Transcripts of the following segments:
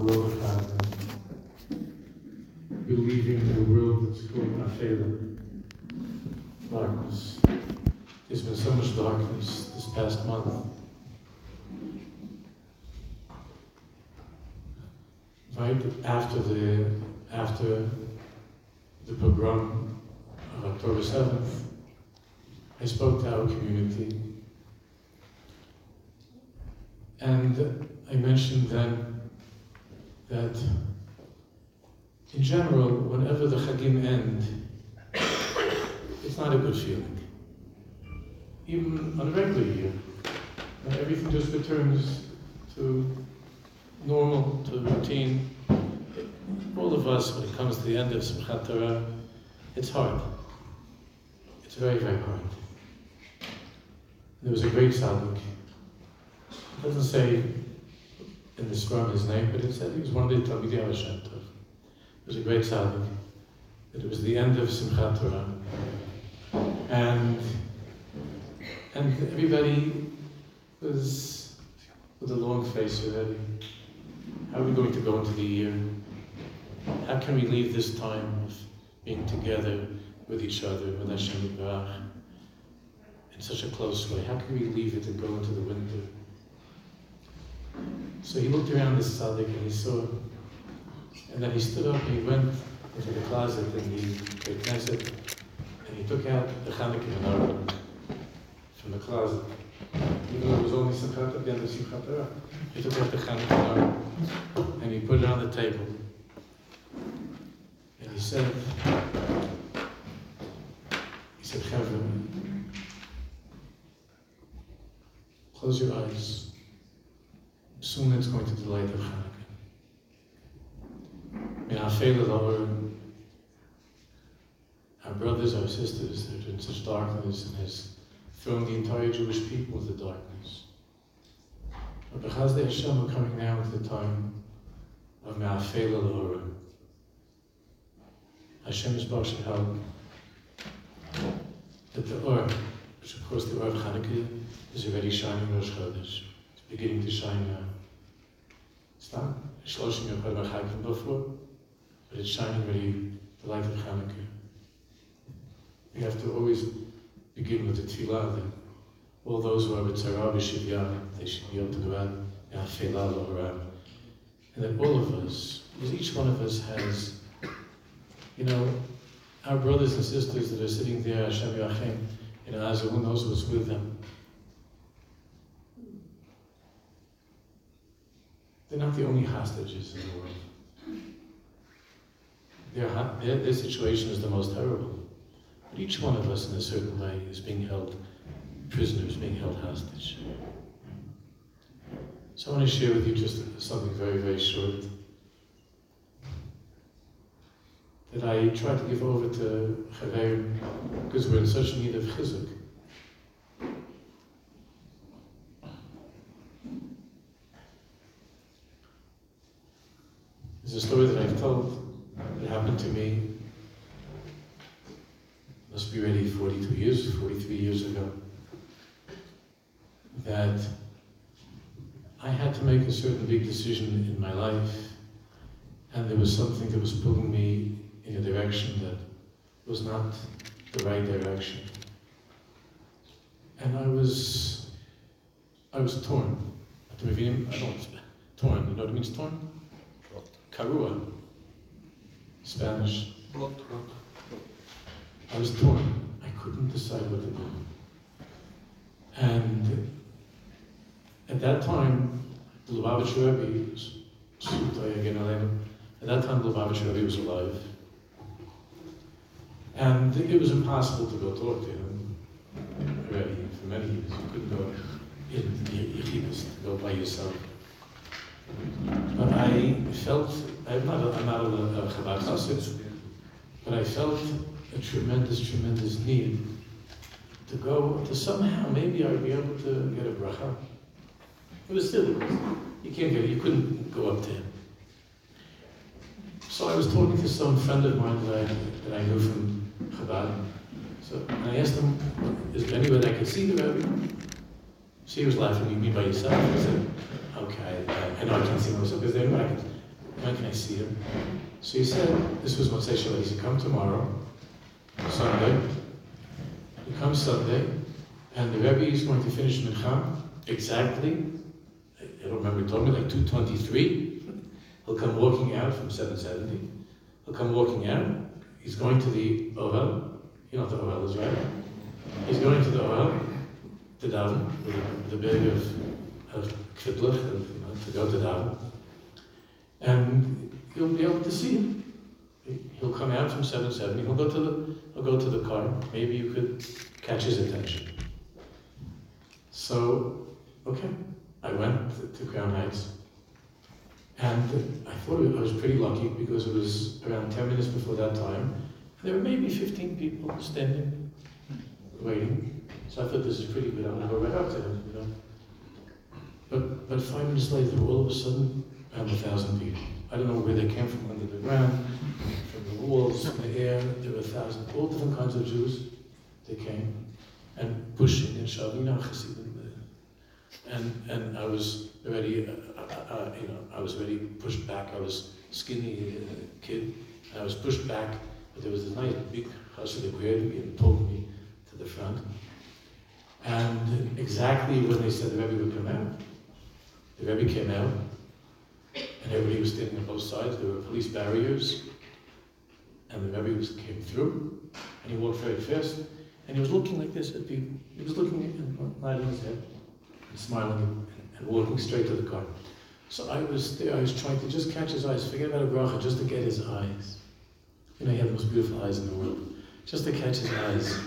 the believing in a world that's full of Afela, darkness. There's been so much darkness this past month. Right after the after the pogrom of October 7th, I spoke to our community and I mentioned then that in general, whenever the Chagim end, it's not a good feeling. Even on a regular year, when everything just returns to normal, to routine. All of us, when it comes to the end of Simchat Torah, it's hard. It's very, very hard. There was a great tzaddik. It doesn't say in the his name, but it said he was one of the Talmidei Hashem Tov. It was a great tzaddik. It was the end of Simchat Torah. And, and everybody was with a long face already. How are we going to go into the year? How can we leave this time of being together with each other, with Hashem in such a close way? How can we leave it and go into the winter? So he looked around the tzaddik and he saw, and then he stood up and he went into the closet and he, the Knesset and he took out the Chanukah menorah from the closet. Even though it was only at the end of he took out the Chanukah menorah and he put it on the table. And he said, he said, Chavra, close your eyes. Soon it's going to the light of Hanukkah. May our failure, Lord, our brothers, our sisters that are in such darkness and has thrown the entire Jewish people into darkness. But because the Hashem are coming now into the time of Me'afela Laura, Hashem is Baruch should help that the Or, which of course the Or of Hanukkah is already shining Rosh Chodesh. It's beginning to shine now. It's not Shloshim Yom Chag before, but it's shining really the light of Hanukkah. We have to always begin with the tefillah that all those who are with Tzara B'Shivya, they should be able to go out and Felah Loharam. And that all of us, because each one of us has, you know, our brothers and sisters that are sitting there, Hashem Yachem, in Gaza, who knows what's with them. They're not the only hostages in the world. Their, their, their situation is the most terrible. But each one of us, in a certain way, is being held prisoners, being held hostage. So I want to share with you just something very, very short that I try to give over to Chaverim because we're in such need of chizuk. There's a story that I've told that happened to me must be ready 42 years, 43 years ago, that I had to make a certain big decision in my life, and there was something that was pulling me in a direction that was not the right direction. And I was, I was torn. I don't torn. You know what it means torn? Karua. Spanish. I was torn. I couldn't decide what to do. And at that time, the Lubavitch Rebbe, at that time, the Lubavitch Rebbe was alive. And it was impossible to go talk to him already for many years. You couldn't go in Yechidus, go by yourself. But I felt, I'm not a, I'm not a, a Chabad Chassid, but I felt a tremendous, tremendous need to go to somehow maybe I'd be able to get a bracha. It was still, you can't get you couldn't go up to him. So I was talking to some friend of mine that I, that I knew from Chabad. So I asked him, is there any way that I could see the Rebbe? So he was laughing, you mean by yourself? I said, okay, I, I know I can't see myself. Is there any I can, when can I see him? So he said, this was Motzei Shabbat, he said, come tomorrow, Sunday. He comes Sunday, and the Rebbe is going to finish Mincha exactly, I don't remember, he told me like 223. He'll come walking out from 770. He'll come walking out. He's going to the Ohel. You know the Ohel is, right? He's going to the Ohel, to daven, the, the big of, of Kipplich, to go to daven. And you'll be able to see him. He'll come out from 770. He'll go to the he'll go to the car. Maybe you could catch his attention. So, okay, I went to Crown Heights, and I thought I was pretty lucky because it was around 10 minutes before that time. And there were maybe 15 people standing, waiting. So I thought this is pretty good. Gonna go right up to him, you know. But but five minutes later, all of a sudden, have a thousand people. I don't know where they came from under the ground, from the walls, from the air. There were a thousand, all different kinds of Jews. They came and pushing and shoving, know, Hasidim. And and I was already, uh, uh, uh, you know, I was already pushed back. I was skinny uh, kid, and I was pushed back. But there was this nice big Hasidic Rebbe and pulled me to the front. And exactly when they said the Rebbe would come out, the Rebbe came out, and everybody was standing on both sides. There were police barriers, and the Rebbe was, came through, and he walked very fast, and he was looking like this at people. He was looking at nodding his head, smiling, and walking straight to the car. So I was there, I was trying to just catch his eyes, forget about a bracha, just to get his eyes. You know, he had the most beautiful eyes in the world. Just to catch his eyes.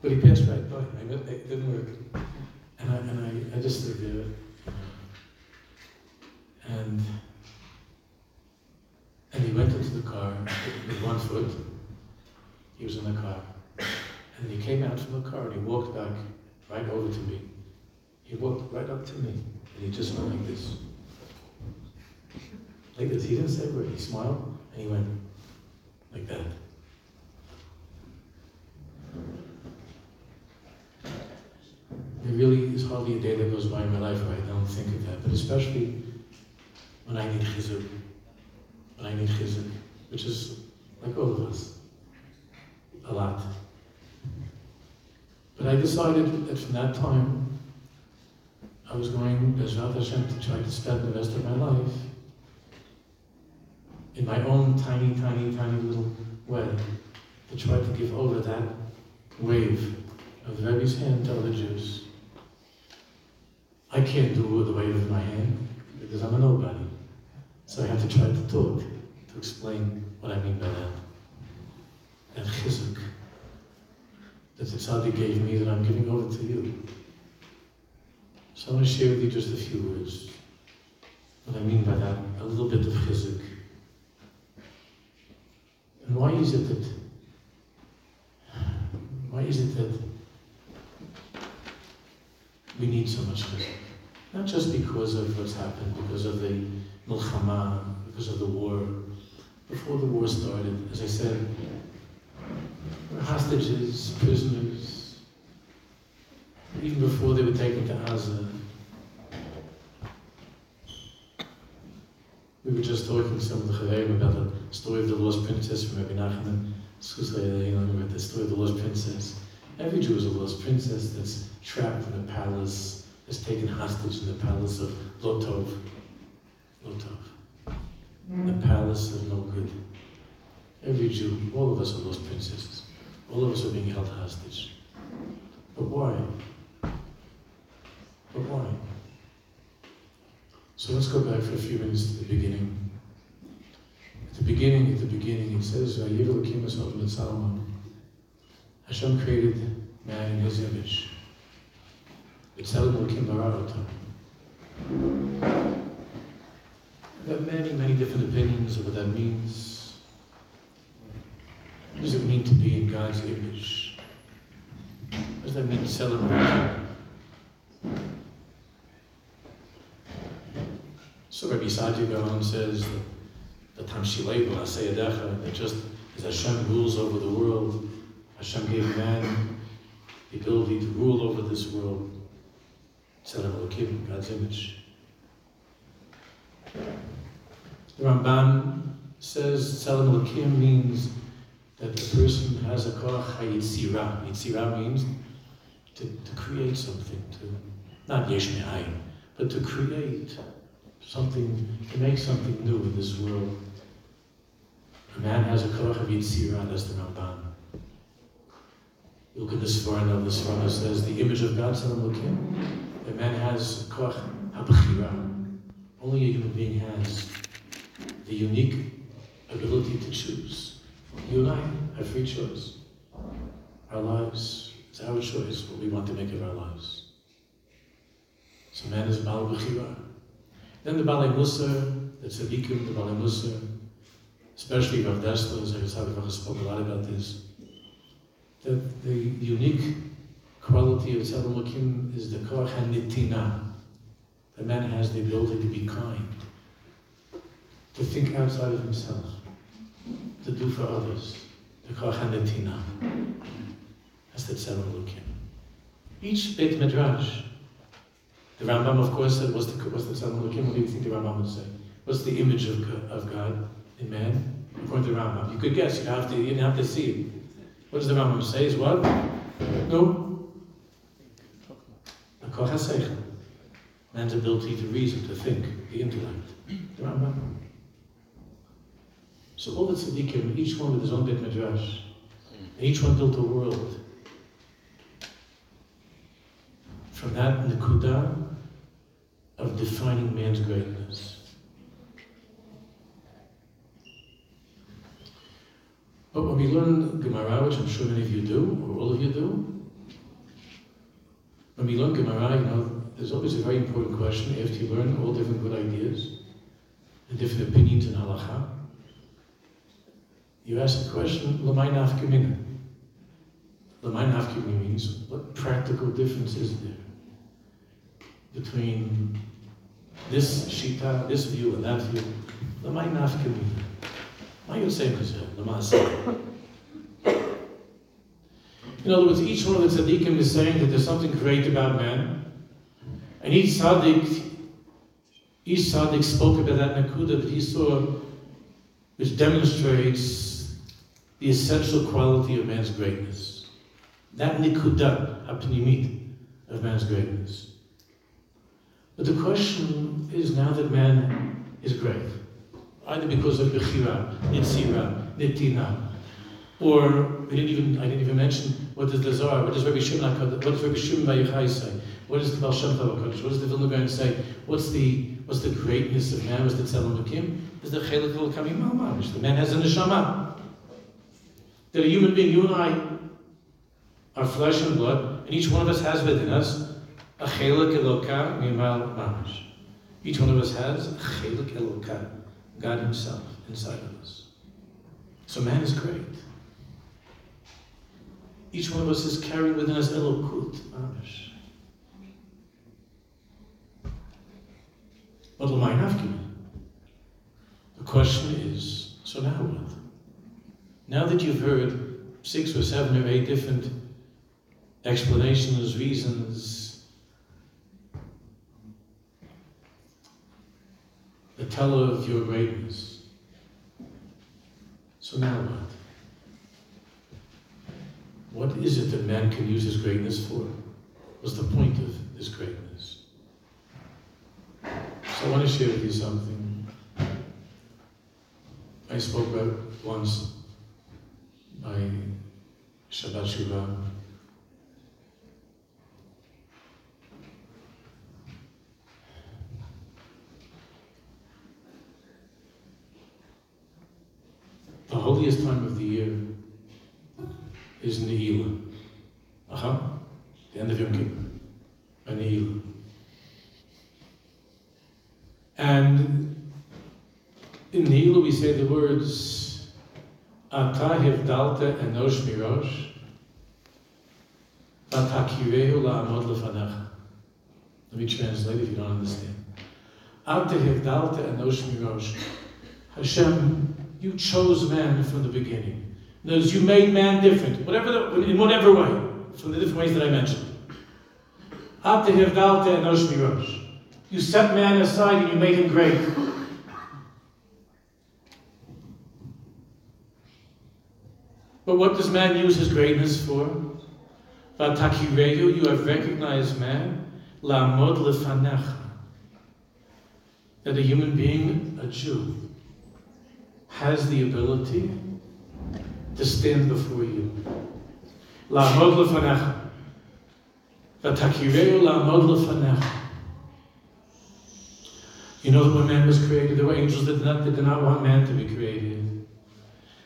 But he passed right by. I, it didn't work. And I, and I, I just stood there. And, and he went into the car with one foot. He was in the car. And he came out from the car and he walked back right over to me. He walked right up to me. And he just went like this. Like this. He didn't say a word. He smiled and he went like that. There really is hardly a day that goes by in my life where I don't think of that, but especially when I need chizuk, when I need chizuk, which is like all of us, a lot. But I decided that from that time, I was going, Bezrat Hashem, to try to spend the rest of my life in my own tiny, tiny, tiny little way, to try to give over that wave of the Rebbe's hand to other Jews. I can't do the wave of my hand because I'm a nobody. So I have to try to talk to explain what I mean by that. And chizuk that the tzaddik gave me that I'm giving over to you. So I want to share with you just a few words. What I mean by that, a little bit of chizuk. And why is it that why is it that we need so much chizuk? Not just because of what's happened, because of the milchama, because of the war. Before the war started, as I said, hostages, prisoners. Even before they were taken to Gaza. We were just talking some of the Chaverim about the story of the lost princess from Rabbi Nachman. About the story of the lost princess. Every Jew is a lost princess that's trapped in a palace, is taken hostage in the palace of Lotov. Lotov. The palace of no good. Every Jew, all of us are lost princesses. All of us are being held hostage. But why? But why? So let's go back for a few minutes to the beginning. At the beginning, at the beginning, it says, Hashem created man in his image. There are many, many different opinions of what that means. What does it mean to be in God's image? What does that mean to celebrate? So Rabbi Saadia Gaon says that that just as Hashem rules over the world, Hashem gave man the ability to rule over this world. In God's image. The Ramban says Elokim means that the person has a koch hayitzira. Yitzira means to, to create something, to not yesh me'ayin, but to create something, to make something new in this world. A man has a koch of yitzira, that's the Ramban. Look at the Sforno, the Sforno says the image of God, Elokim. A man has koch habchira. Only a human being has the unique ability to choose. You and I have free choice. Our lives, it's our choice what we want to make of our lives. So man is Baal Bechira. Then the Balei Musar, the Tzadikim, the Balei Musar, especially Rav Dessler, as I spoke a lot about this, that the unique quality of Tzadam is the Koach HaNitina, the man has the ability to be kind, to think outside of himself, to do for others. The Kochanatina. That's the Lukim. Each Beit Midrash, the Rambam, of course, said, what's the, what's the Lukim? What do you think the Rambam would say? What's the image of, of God in man? According to the Rambam. You could guess, you have to, you didn't have to see. What does the Rambam say? Is what? No. The Kochaseichel man's ability to reason, to think, the intellect. The Rambam. So all the tzaddikim, each one with his own bit midrash, each one built a world. From that nakuda of defining man's greatness. But when we learn Gemara, which I'm sure many of you do, or all of you do, when we learn Gemara, you know, there's always a very important question after you learn all different good ideas and different opinions in halacha. You ask the question, Lamai nafkamina. Lamai nafkamina means what practical difference is there between this shita, this view, and that view? Lamai nafkamina. Why you say In other words, each one of the tzaddikim is saying that there's something great about man, and each tzaddik, each tzaddik spoke about that nakuda that he saw, which demonstrates the essential quality of man's greatness. That nikuda, apnimit, of man's greatness. But the question is now that man is great, either because of bechira, nitzira, nitina, or we didn't even I didn't even mention what does the Zohar, what does Rabbi Shimon what does Rabbi Shimon Yochai say? What does the Baal Shem What does the Vilna Gaon say? What's the what's the greatness of man? What's the Tzelem Elokim? Is the Chelik Elokim Mamash? The man has a neshama. That a human being, you and I, are flesh and blood, and each one of us has within us a Chelik Elokam Mimal Mamash. Each one of us has a Chelik Elokam, God Himself, inside of us. So man is great. Each one of us is carrying within us Elokut Mamash. Have The question is, so now what? Now that you've heard six or seven or eight different explanations, reasons, the teller of your greatness. So now what? What is it that man can use his greatness for? What's the point of this greatness? So I want to share with you something. I spoke about once by Shabbat Shuvah. The holiest time of the year is Nehila. Aha, the end of Yom Kippur, Nehila. And in Nehila we say the words Ata hivdalta enosh mirosh Vatakirehu la'amod lefanecha. Let me translate if you don't understand. Ata hivdalta enosh mirosh. Hashem, you chose man from the beginning. Notice you made man different, whatever the, in whatever way, from the different ways that I mentioned. Ata hivdalta enosh mirosh. You set man aside and you made him great. But what does man use his greatness for? Vatakireyu, you have recognized man, la'amod lefanecha. That a human being, a Jew, has the ability to stand before you. La'amod lefanecha. Vatakireyu la'amod lefanecha. You know that when man was created, there were angels that did not, that did not want man to be created.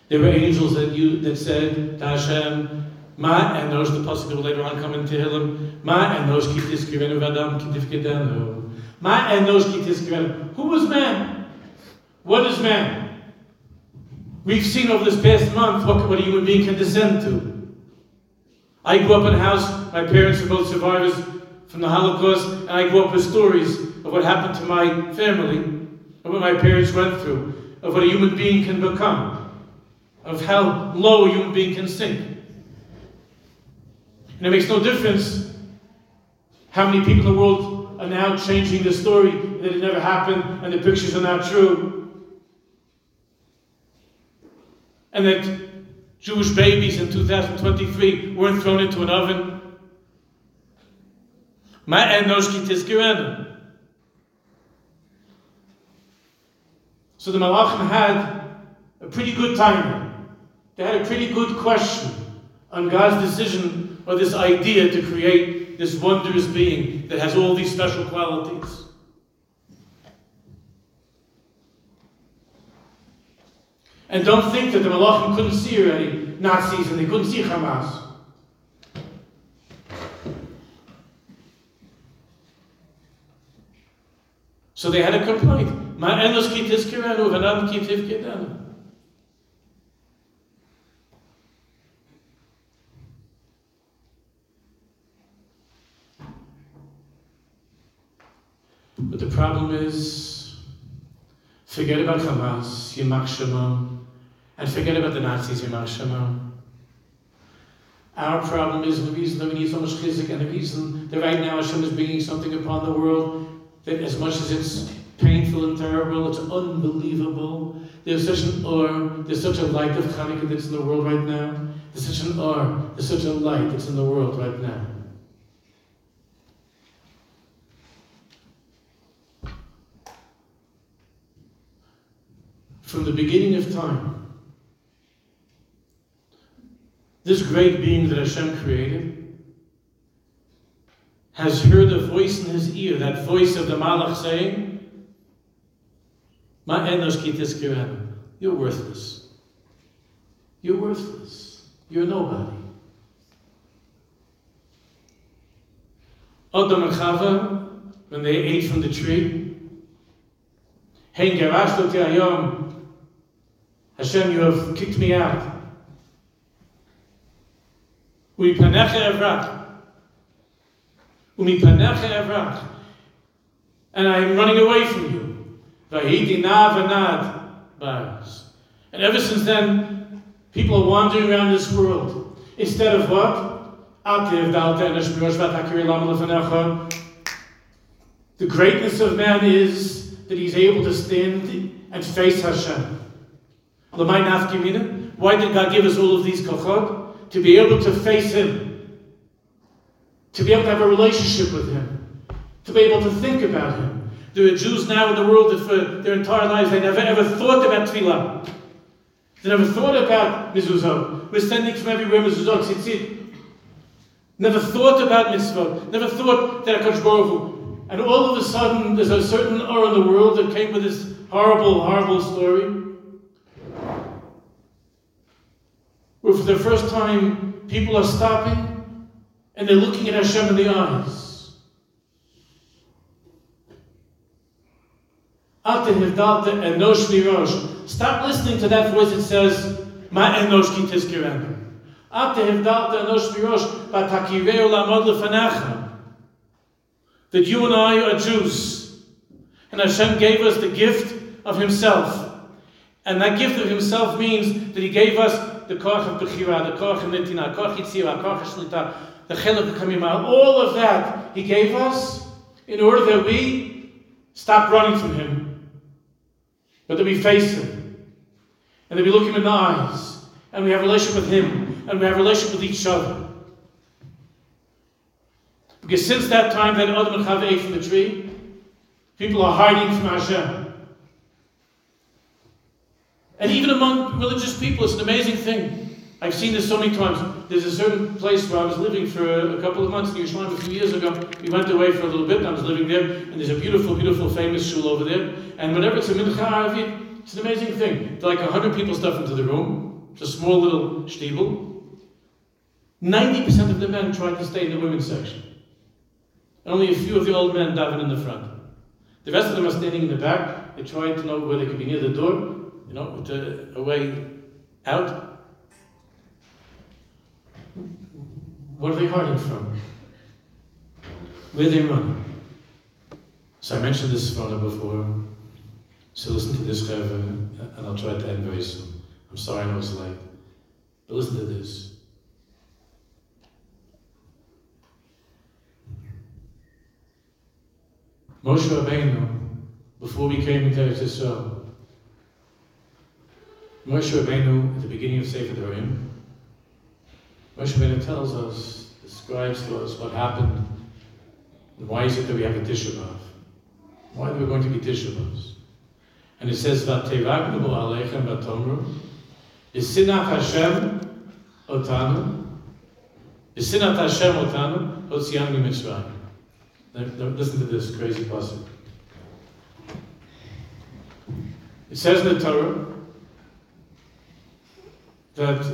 There were angels that you that said to Hashem, Ma and those the possible later on come into Tehillim, Ma and those kitis kirenu vadam kedenu. Ma and those kirenu. Who was man? What is man? We've seen over this past month what, what a human being can descend to. I grew up in a house, my parents were both survivors from the Holocaust, and I grew up with stories of what happened to my family, of what my parents went through, of what a human being can become, of how low a human being can sink. And it makes no difference how many people in the world are now changing the story that it never happened and the pictures are not true. And that Jewish babies in 2023 weren't thrown into an oven. So the Malachim had a pretty good time. They had a pretty good question on God's decision or this idea to create this wondrous being that has all these special qualities. And don't think that the Malachim couldn't see already Nazis and they couldn't see Hamas. So they had a complaint. Ma enos ki tizkirenu v'nam ki tivkidenu. But the problem is, forget about Hamas, Yimach Shemam, and forget about the Nazis, Yimach Shemam. Our problem is the reason that we need so much chizik and the reason that right now Hashem is bringing something upon the world that as much as it's painful and terrible, it's unbelievable. There's such an or, there's such a light of Hanukkah that's in the world right now. There's such an or, there's such a light that's in the world right now. From the beginning of time, this great being that Hashem created has heard a voice in his ear, that voice of the Malach saying, Ma enosh. You're worthless. You're worthless. You're nobody. Adam and Chava, when they ate from the tree, Hein Hashem, you have kicked me out. Umipanecha evrach. Umipanecha evrach. And I am running away from you. Vahiti na vanad bars. And ever since then, people are wandering around this world. Instead of what? The greatness of man is that he's able to stand and face Hashem. Why did God give us all of these kochot? To be able to face Him, to be able to have a relationship with Him, to be able to think about Him. There are Jews now in the world that for their entire lives they never ever thought about tefillah. They never thought about mezuzot. We're sending from everywhere mezuzot, tzitzit. Never thought about mitzvot. Never thought that Hakadosh Baruch Hu. And all of a sudden, there's a certain aura in the world that came with this horrible, horrible story. Where for the first time people are stopping and they're looking at Hashem in the eyes. Stop listening to that voice that says, Ma enosh ki tizkirenu. That you and I are Jews. And Hashem gave us the gift of Himself. And that gift of Himself means that He gave us the koch of Bechira, the koch of Nitina, koch Yitzira, koch Shlita, the Chiluk Kamima, all of that He gave us in order that we stop running from Him, but that we face Him, and that we look Him in the eyes, And we have a relationship with Him. And we have a relationship with each other. Because since that time that Adam and Chava ate from the tree, people are hiding from Hashem. And even among religious people, it's an amazing thing. I've seen this so many times. There's a certain place where I was living for a couple of months in Yerushalayim a few years ago. We went away for a little bit, I was living there, and there's a beautiful, beautiful, famous shul over there. And whenever it's a mincha arvit, it's an amazing thing. Like hundred people stuff into the room. It's a small little shtibel. Ninety percent of the men try to stay in the women's section. And only a few of the old men daven in the front. The rest of them are standing in the back. They try to know where they can be near the door, you know, with a, way out. What are they hiding from? Where they running? So I mentioned this photo before. So listen to this, Rebbe, and I'll try to end very soon. I'm sorry I it's late. But listen to this. Moshe Rabbeinu, before we came into Eretz Yisrael, Moshe Rabbeinu, at the beginning of Sefer Devarim, Moshe Rabbeinu tells us, describes to us what happened, and why is it that we have a Tisha? Why are we going to be Tisha? And it says, "V'teivagnu bo aleichem v'tomru, b'sinat Hashem otanu, b'sinat Hashem otanu, otzianu mitzrayim." Listen to this crazy passage. It says in the Torah that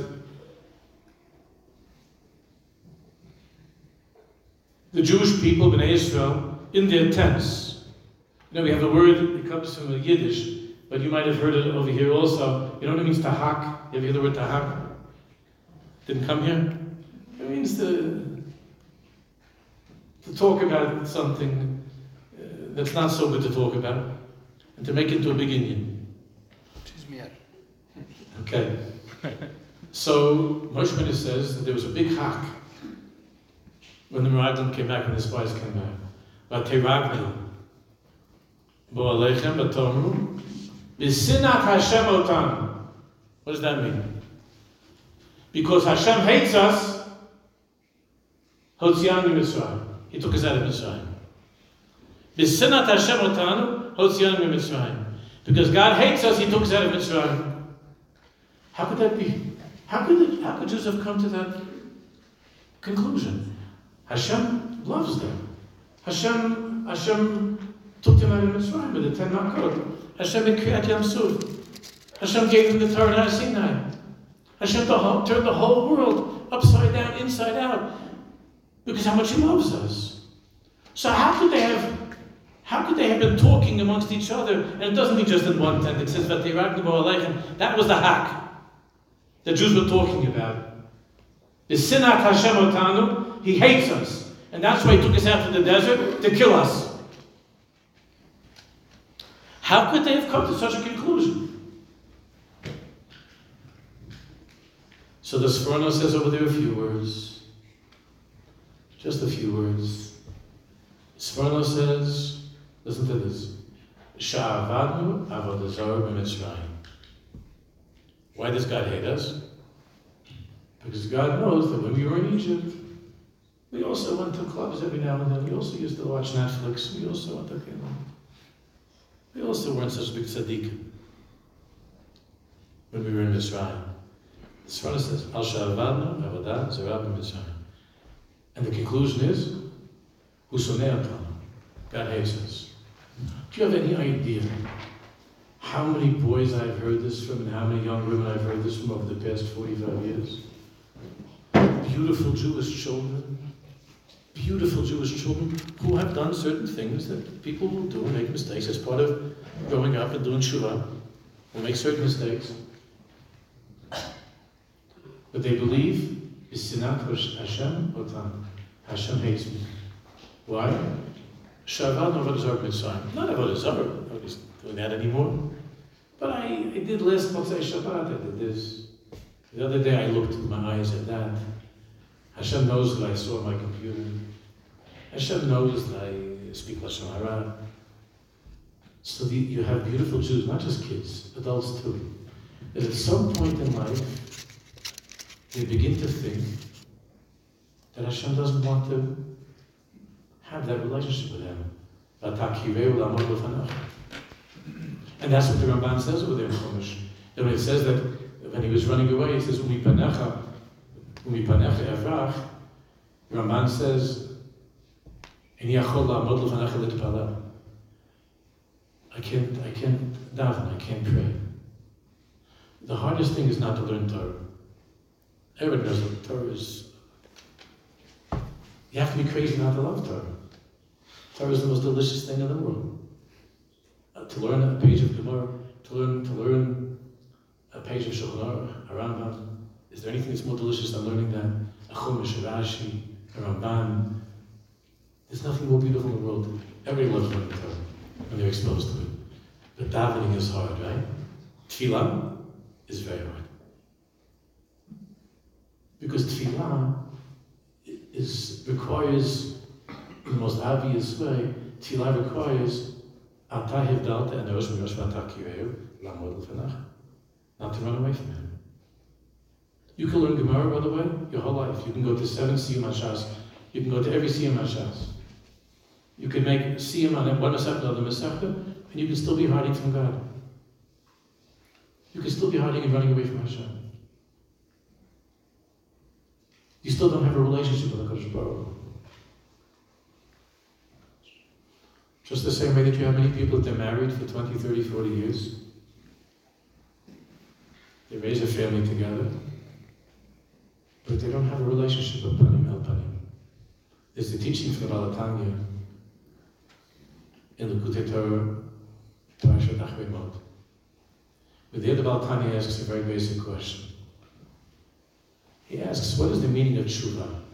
the Jewish people, Bnei Israel, in their tents. You know, we have a word that comes from Yiddish, but you might have heard it over here also. You know what it means to hak? You ever hear the word tahak? Didn't come here? It means to, to talk about something uh, that's not so good to talk about, and to make it into a big Indian. Okay. So Moshe Rabbeinu says that there was a big hack when the Meraglim came back, and the spies came back. But Vatiragnu. Bo aleichem batomru. Bisinat Hashem otanu. What does that mean? Because Hashem hates us, Hotzianu Mitzrayim. He took us out of Mitzrayim. Bisinat Hashem otanu, Hotzianu Mitzrayim. Because God hates us, He took us out of Mitzrayim. How could that be? How could, it, how could have come to that conclusion? Hashem loves them. Hashem, Hashem took them out of Mitzrayim with the ten Makot. Hashem in Kriyat Yam Suf. Hashem gave them the Torah at Sinai. Hashem turned the whole world upside down, inside out, because how much He loves us. So how could they have how could they have been talking amongst each other? And it doesn't mean just in one tent. It says that they That was the hack the Jews were talking about. The Sinat Hashem Otanu, He hates us. And that's why He took us out to the desert to kill us. How could they have come to such a conclusion? So the Sforno says over there a few words. Just a few words. Sforno says, listen to this. Sha'avadnu avodazar b'mitzrayim. Why does God hate us? Because God knows that when we were in Egypt, we also went to clubs every now and then. We also used to watch Netflix. We also went to, you we also weren't such big tzaddik when we were in Mitzrayim. The Sforno says, Al Sha'avadna Avodah Zerab Mitzrayim. And the conclusion is, Husonei God hates us. Do you have any idea how many boys I've heard this from and how many young women I've heard this from over the past 45 years. Beautiful Jewish children, beautiful Jewish children who have done certain things that people will do and make mistakes as part of growing up and doing shuvah, will make certain mistakes. But they believe is sinat Hashem otam. Hashem hates me. Why? Shavad Avodah Mitzrayim. Not Avodah Zarah. Nobody's doing that anymore. But I, I did last Motzei Shabbat, I did this. The other day I looked in my eyes at that. Hashem knows that I saw my computer. Hashem knows that I speak Lashon Hara. So the, you have beautiful Jews, not just kids, adults too. That at some point in life, they begin to think that Hashem doesn't want to have that relationship with him. And that's what the Ramban says over there in Chumash. That when it says that when he was running away, he says, Umi panecha, umi panecha evrach, Ramban says, I can't, I can't daven, I can't pray. The hardest thing is not to learn Torah. Everyone knows that Torah is. You have to be crazy not to love Torah. Torah is the most delicious thing in the world. To learn a page of Gemara, to learn to learn a page of Shulchan Aruch, a Rambam. Is there anything that's more delicious than learning that? A Chumash, a Rashi, a Ramban. There's nothing more beautiful in the world. Everybody loves learning Torah when they're exposed to it. But davening is hard, right? Tefillah is very hard. Because tefillah is, requires, in the most obvious way, tefillah requires Ata hivdalta and Rosh Rosh Vatakireu, Lamod L'fanach, not to run away from him. You can learn Gemara, by the way, your whole life. You can go to seven Siyam Hashas. You can go to every Siyam Hashas. You can make Siyam on one Masechta the Masechta, and you can still be hiding from God. You can still be hiding and running away from Hashem. You still don't have a relationship with HaKadosh Baruch Just the same way that you have many people that are married for 20, 30, 40 years. They raise a family together, but they don't have a relationship with Panim El Panim. There's the teaching from Balatanya in the Likutei Torah, Parashat But there the Balatanya asks a very basic question. He asks, what is the meaning of tshuva?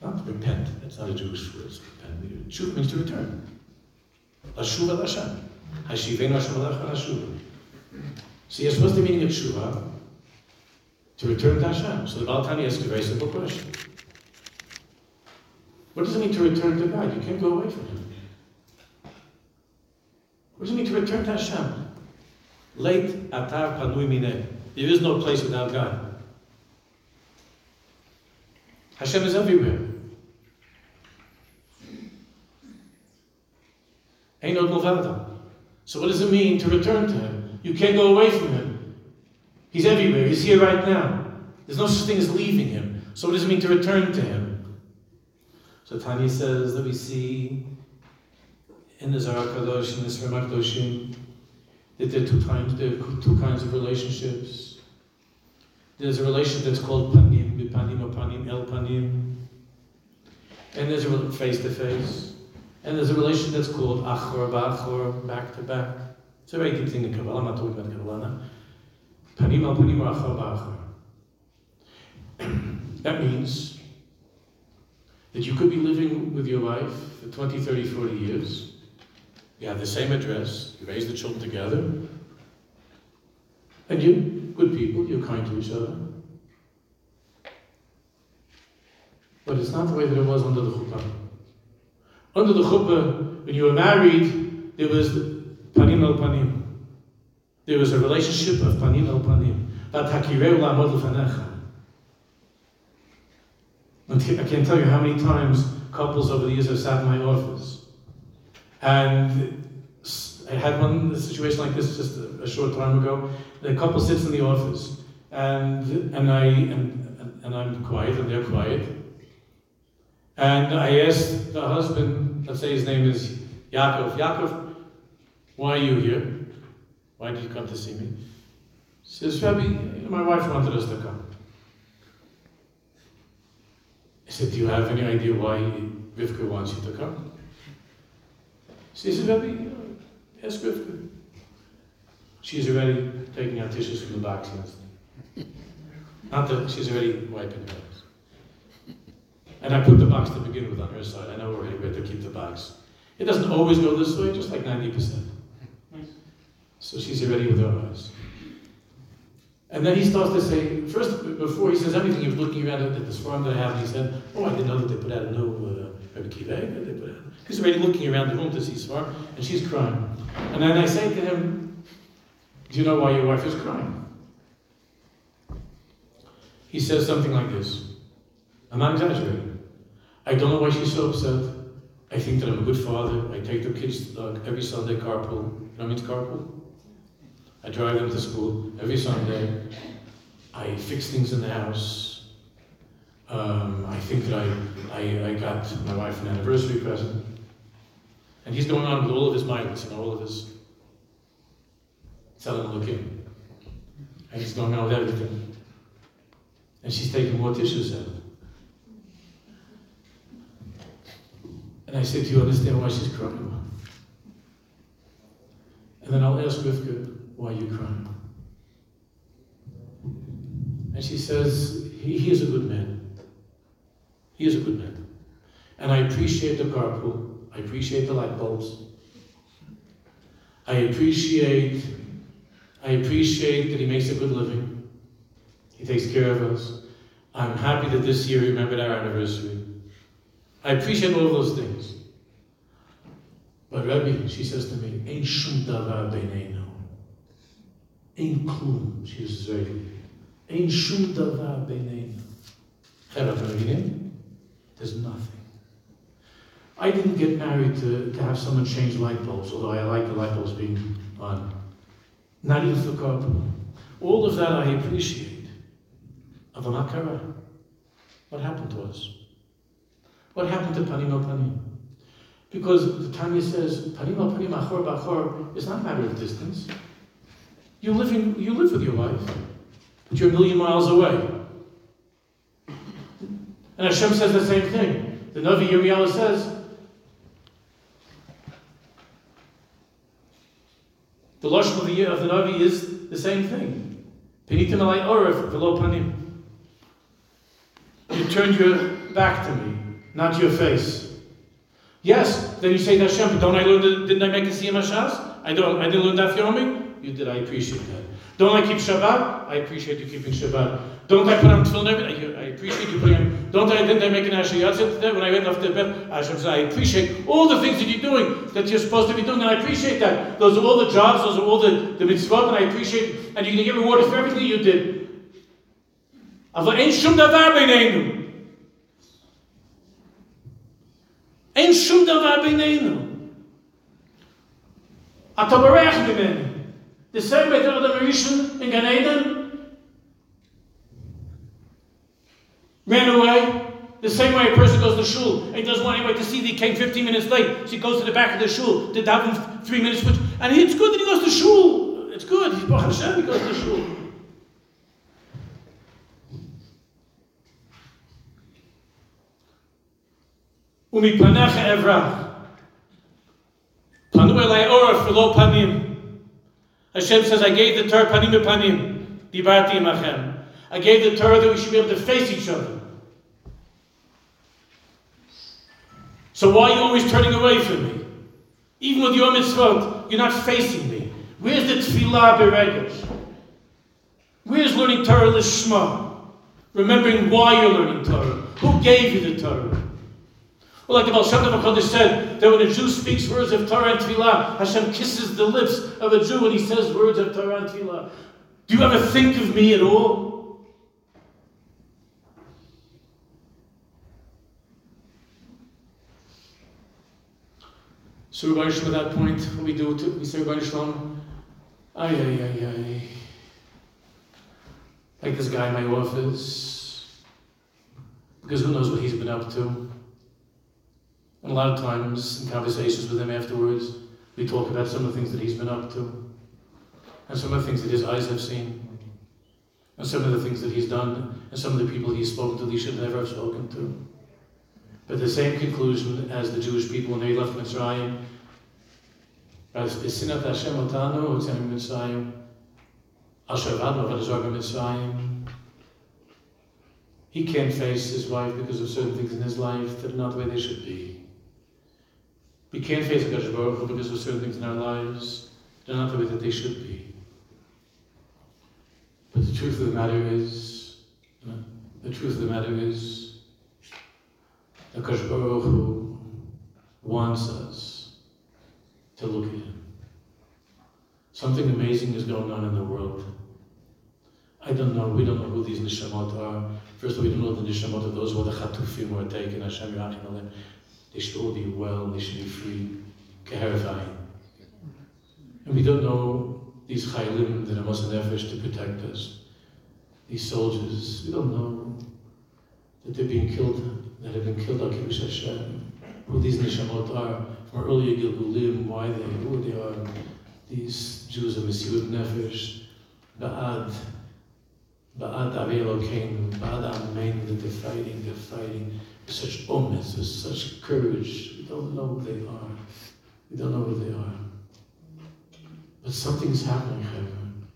Not repent. That's not a Jewish word. Repent. Means to return. Lashuva lashem. Hashivein Hashem lashuva. So yes, what's the meaning of tshuva? To return to Hashem. So the Balatani asks a very simple question. What does it mean to return to God? You can't go away from Him. What does it mean to return to Hashem? Late atar panui mine. There is no place without God. Hashem is everywhere. So what does it mean to return to Him? You can't go away from Him. He's everywhere. He's here right now. There's no such thing as leaving Him. So what does it mean to return to Him? So Tanya says that we see in the Zohar Kadosh and the Sfirmat Kadoshim that there are two times there are two kinds of relationships. There's a relationship that's called panim, bipanim or panim, el panim. And there's a face to face. And there's a relation that's called achor ba'achor, back to back. It's a very deep thing in Kabbalah. I'm not talking about Kabbalah now. Panim al panim or achor ba'achor. That means that you could be living with your wife for 20, 30, 40 years. You have the same address. You raise the children together. And you good people, you're kind to each other. But it's not the way that it was under the chuppah. Under the chuppah, when you were married, there was panim el panim. There was a relationship of panim el panim. I can't tell you how many times couples over the years have sat in my office. And I had one situation like this just a, a short time ago. The couple sits in the office, and and I and, and I'm quiet, and they're quiet. And I asked the husband, let's say his name is Yaakov. Yaakov, why are you here? Why did you come to see me? He says, Rabbi, my wife wanted us to come. I said, Do you have any idea why Rivka wants you to come? She says, Rabbi, ask Rivka. She's already taking out tissues from the box. Not that she's already wiping hers. And I put the box to begin with on her side. I know already where to keep the box. It doesn't always go this way, just like 90%. So she's already with her eyes. And then he starts to say, first, before he says anything, he was looking around at this farm that I have, and he said, Oh, I didn't know that they put out a new uh, Rebbe They put out. He's already looking around the room to see Svar, and she's crying. And then I say to him, Do you know why your wife is crying? He says something like this. I'm not exaggerating. I don't know why she's so upset. I think that I'm a good father. I take the kids uh, every Sunday carpool. You know what means carpool? I drive them to school every Sunday. I fix things in the house. Um, I think that I, I, I got my wife an anniversary present. And he's going on with all of his miles and all of his telling looking. And he's going on with everything. And she's taking more tissues out. And I said, Do you understand why she's crying? And then I'll ask Rivka, Why are you crying? And she says, he, he is a good man. He is a good man. And I appreciate the carpool. I appreciate the light bulbs. I appreciate I appreciate that he makes a good living. He takes care of us. I'm happy that this year he remembered our anniversary. I appreciate all those things. But Rabbi, she says to me, Ein shum davar beinenu. Ein klum, she uses very Ein shum davar beinenu. There's nothing. I didn't get married to, to have someone change light bulbs, although I like the light bulbs being on. Not even for God. All of that I appreciate. Avamakara. What happened to us? What happened to Panim al Panim? Because the Tanya says, Panim al Panim Achor Bachor is not a matter of distance. You live, you live with your wife, but you're a million miles away. And Hashem says the same thing. The Navi Yirmiyahu says, the Lashon of the, of the Navi is the same thing. Penitim alai v'lo panim. You turned your back to me, not your face. Yes, then you say to Hashem, don't I learn, the, didn't I make a Siyum Hashas? I, don't, I didn't learn Daf Yomi? You did, I appreciate that. Don't I keep Shabbat? I appreciate you keeping Shabbat. Don't I put on tefillin? I, I appreciate you putting on. Don't I, didn't I make an Ashayatzit today when I went off to bed? Hashem said, I appreciate all the things that you're doing, that you're supposed to be doing, and I appreciate that. Those are all the jobs, those are all the, the mitzvot, and I appreciate, and you're going to get rewarded for everything you did. אבל ain't Shum Davar בינינו. אין שום דבר בינינו. אתה בורח ממני. The same way that the Mauritian in Gan Eden ran away. The same way a person goes to shul and he doesn't want anybody to see that he came 15 minutes late. So he goes to the back of the shul to daven three minutes. And it's good that he goes to shul. It's good. He's Baruch Hashem, he goes to shul. ומפניך אברח. פנו אליי עורף ולא פנים. Hashem says, I gave the Torah panim panim, dibarti imachem. I gave the Torah that we should be able to face each other. So why are you always turning away from me? Even with your mitzvot, you're not facing me. Where's the tefillah beregesh? Where's learning Torah lishma? Remembering why you're learning Torah. Who gave you the Torah? Well, like the Baal Shem Tov said, that when a Jew speaks words of Torah and Tefillah, Hashem kisses the lips of a Jew when he says words of Torah and Tefillah. Do you ever think of me at all? So going to that point, what we do, to, we say we're ay, ay, ay, ay. Like this guy in my office, because who knows what he's been up to. And a lot of times in conversations with him afterwards, we talk about some of the things that he's been up to, and some of the things that his eyes have seen, and some of the things that he's done, and some of the people he's spoken to that he should never have spoken to. But the same conclusion as the Jewish people when they left Mitzrayim, Sinat Hashem he can't face his wife because of certain things in his life that are not the way they should be. We can't face Hakadosh Baruch because of certain things in our lives they're not the way that they should be. But the truth of the matter is, uh, the truth of the matter is, Hakadosh Baruch Hu wants us to look at Him. Something amazing is going on in the world. I don't know, we don't know who these Nishamot are. First of all, we don't know the Nishamot of those who are the Chatufim who are taken, Hashem Yachim Alim. They should all be well, they should be free. Kehervayim. And we don't know these Chaylim that are Mosa Nefesh to protect us. These soldiers, we don't know that they're being killed, that have been killed, Akibush Hashem. Who these Nishamot are, from earlier Gilgulim, why they, who they are. These Jews of Mesirut Nefesh, Ba'ad, Ba'ad Elokeinu, Ba'ad Amen, that they're fighting, they're fighting such omens, with such courage. We don't know who they are. We don't know who they are. But something's happening, Chevron.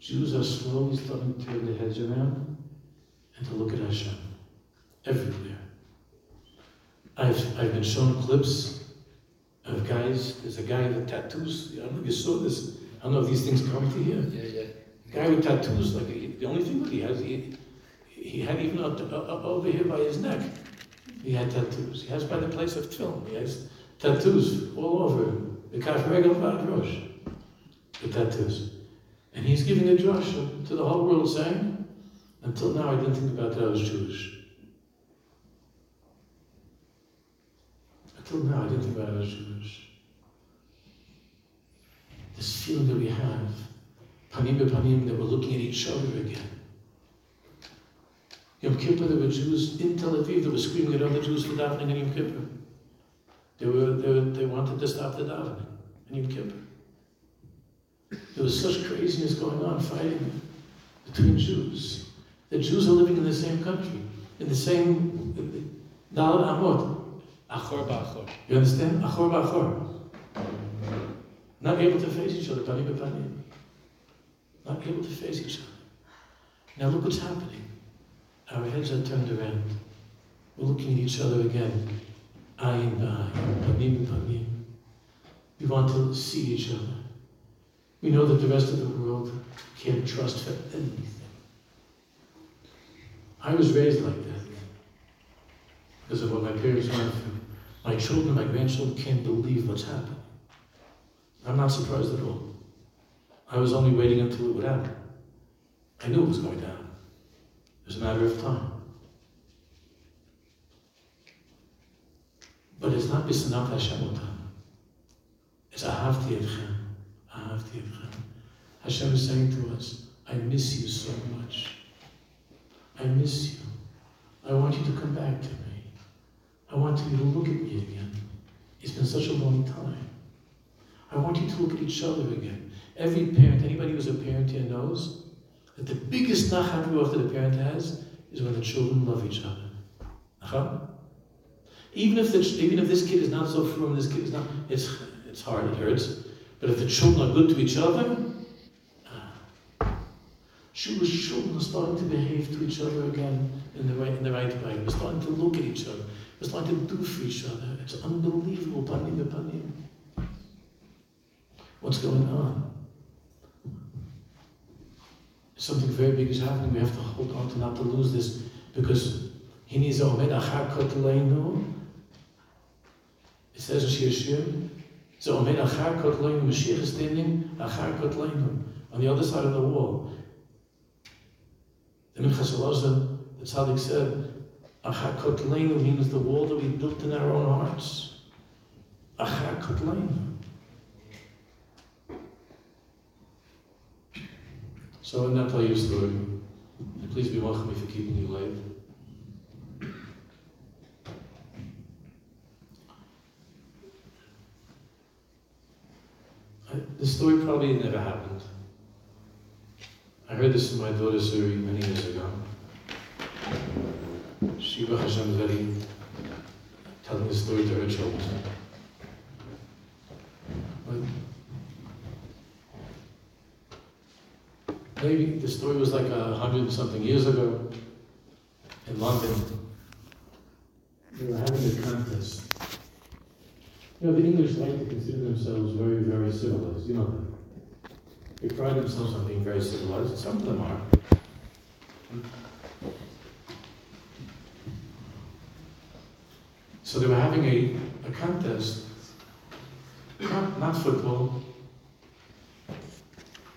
Jews are slowly starting to turn their heads around and to look at Hashem everywhere. I've, I've been shown clips of guys, there's a guy with tattoos. I don't know if you saw this. I don't know if these things come to you. Yeah, yeah. Guy with tattoos, like the only thing that he has, he, he had even up, up, up over here by his neck. He had tattoos. He has by the place of film. He has tattoos all over the Kaf Regal Rosh. The tattoos. And he's giving a drush to the whole world saying, until now I didn't think about that I was Jewish. Until now I didn't think about it as Jewish. This feeling that we have, panim panim, that we're looking at each other again. Yom Kippur, there were Jews in Tel Aviv that were screaming at other Jews for davening in Yom Kippur. They, were, they, were, they wanted to stop the davening in Yom Kippur. There was such craziness going on, fighting between Jews. The Jews are living in the same country, in the same Dal Amot. Achor ba'achor. You understand? Achor ba'achor. Not able to face each other, panim. Not able to face each other. Now look what's happening. Our heads are turned around. We're looking at each other again. eye Ayin b'ayin, panim b'panim. We want to see each other. We know that the rest of the world can't trust for anything. I was raised like that because of what my parents went through. My children, my grandchildren can't believe what's happened. I'm not surprised at all. I was only waiting until it would happen. I knew it was going to happen. It was a matter of time. But it's not Bisanat Hashem. It's Ahavti Etchem. Ahavti Etchem. Hashem is saying to us, I miss you so much. I miss you. I want you to come back to me. I want you to look at me again. It's been such a long time. I want you to look at each other again. Every parent, anybody who's a parent here knows that the biggest nachat ruach that a parent has is when the children love each other. Nachat? Even if the, even if this kid is not so firm, this kid is not, it's it's hard, it hurts. But if the children are good to each other, ah, Jewish children are starting to behave to each other again in the right in the right way. We're starting to look at each other. We're starting to do for each other. It's unbelievable, panim. What's going on? Something very big is happening. We have to hold on to not to lose this because he needs a omed achar. It says in Shir Shir, so omed achar kotleinu, Mashiach is standing achar kotleinu on the other side of the wall. The Minchas Elazar, the tzaddik said, achar kotleinu means the wall that we built in our own hearts. Achar kotleinu. So I'm going to tell you a story. And please be welcome you're keeping you late. I, this story probably never happened. I heard this from my daughter Suri many years ago. She, Baruch Hashem, very telling the story to her children. But maybe the story was like a hundred and something years ago in London. They were having a contest. You know, the English like to consider themselves very, very civilized. You know that. They pride themselves on being very civilized, some of them are. So they were having a, a contest, not, not football.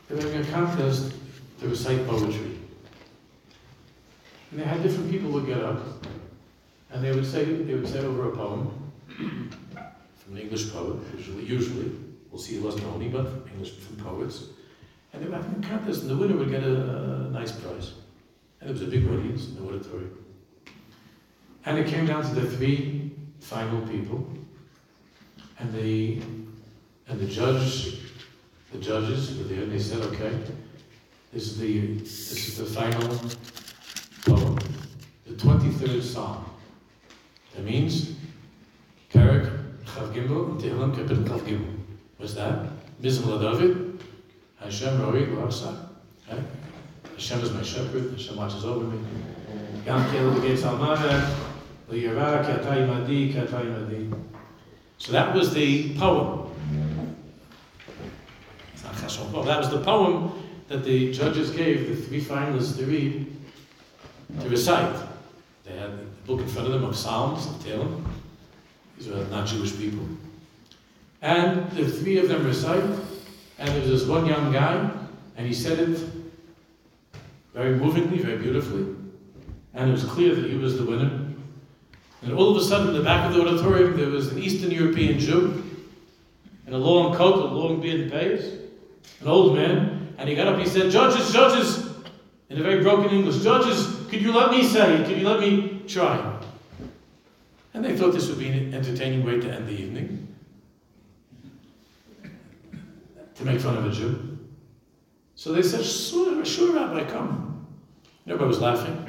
They were having a contest to recite poetry. And they had different people would get up, and they would say they would say over a poem from an English poet, usually. Usually, we'll see it wasn't only, but English from poets. And they were having a contest, and the winner would get a, a nice prize. And there was a big audience in the auditorium. And it came down to the three final people, and the and the judge, the judges were there, and they said, "Okay, this is the this is the final poem, the twenty-third psalm. That means Karak Chav Gimel, Tehillim Kapitel Chav. What's that? Mizmor David, Hashem Roi Larsa. Hashem is my shepherd. Hashem watches over me. Gam Kele Begetz Almaveh, Liyara Katai Madi, Katai Madi. So that was the poem. It's not. That was the poem that the judges gave the three finalists to read, to recite. They had the book in front of them of Psalms, of Tehillim. These were not Jewish people. And the three of them recite, and there was this one young guy, and he said it very movingly, very beautifully, and it was clear that he was the winner. And all of a sudden, in the back of the auditorium, there was an Eastern European Jew in a long coat with long beard and payas, an old man, and he got up he said, Judges, judges, in a very broken English, judges, could you let me say? Could you let me try? And they thought this would be an entertaining way to end the evening. To make fun of a Jew. So they said, Sure, sure Rabbi, come. Everybody was laughing.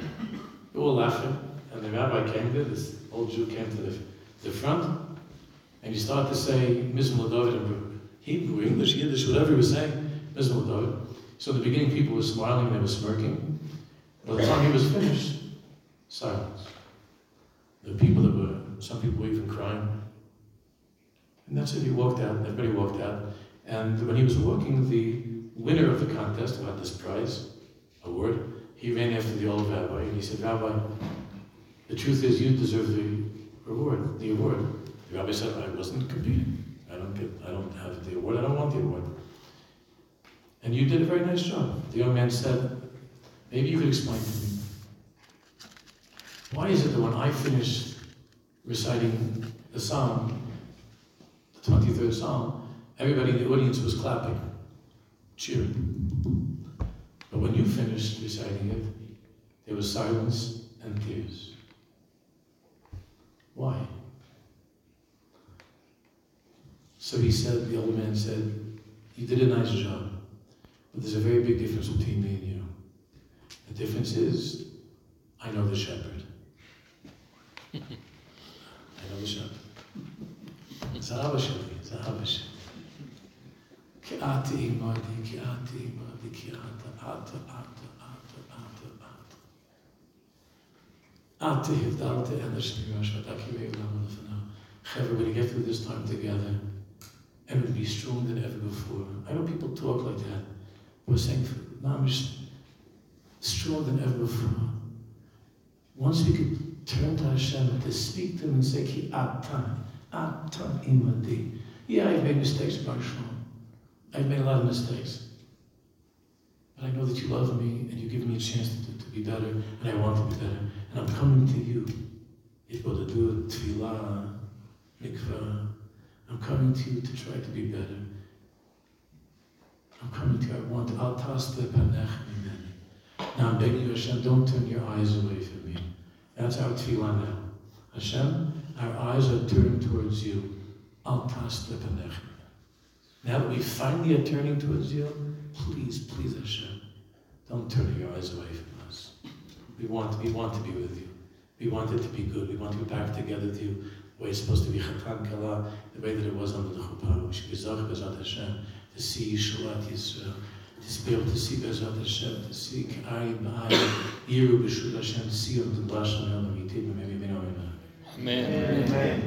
They were all laughing. And the rabbi came there, this old Jew came to the, the front, and he started to say, Mizmor David in Hebrew, English, Yiddish, whatever he was saying, Mizmor David. So the beginning, people were smiling, they were smirking. By the time he was finished, silence. The people that were, some people were even crying. And that's it, he walked out, everybody walked out. And when he was walking, the winner of the contest had this prize, award, he ran after the old rabbi and he said, Rabbi, the truth is you deserve the reward, the award. The rabbi said, I wasn't competing. I don't get, I don't have the award, I don't want the award. And you did a very nice job. The young man said, maybe you could explain to me. Why is it that when I finished reciting the psalm, the 23rd psalm, everybody in the audience was clapping, cheering. But when you finished reciting it, there was silence and tears. Why? So he said, the old man said, You did a nice job, but there's a very big difference between me and you. The difference is, I know the shepherd. I know the shepherd. Zahava Shali, Zahava Shali. Ki ati imadi, ki ati imadi, ki ata, ata, ata, ata, ata, ata. Ati hivdalte en de shmirosh, wat aki wei ulam lefana. Chevra, when you get through this time together, and would be stronger than ever before. I know people talk like that. We're saying, Mamish, stronger than ever before. Once we could turn to Hashem to speak to Him and say, Ki ata, ata imadi. Yeah, I've made mistakes, Barshon. I've made a lot of mistakes. But I know that you love me and you give me a chance to, to be better, and I want to be better. And I'm coming to you. Able to do tefillah, mikvah. I'm coming to you to try to be better. I'm coming to you. I want al panech mimeni. Now I'm begging you, Hashem, don't turn your eyes away from me. That's our tefillah now. Hashem, our eyes are turned towards you. Al panech now that we finally are turning towards you, please, please, Hashem, don't turn your eyes away from us. We want, we want to be with you. We want it to be good. We want to be back together with you. The way it's supposed to be Chatan Kala, the way that it was under the Chuppah. We should be Zach Hashem, to see Yeshuat Yisrael, to be able to see Bezat Hashem, to see K'ayin B'ayin, Yiru B'Shul Hashem, to see on the Lashon Elam Yitim, Amen. Amen. Amen.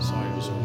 Sorry, it was wrong.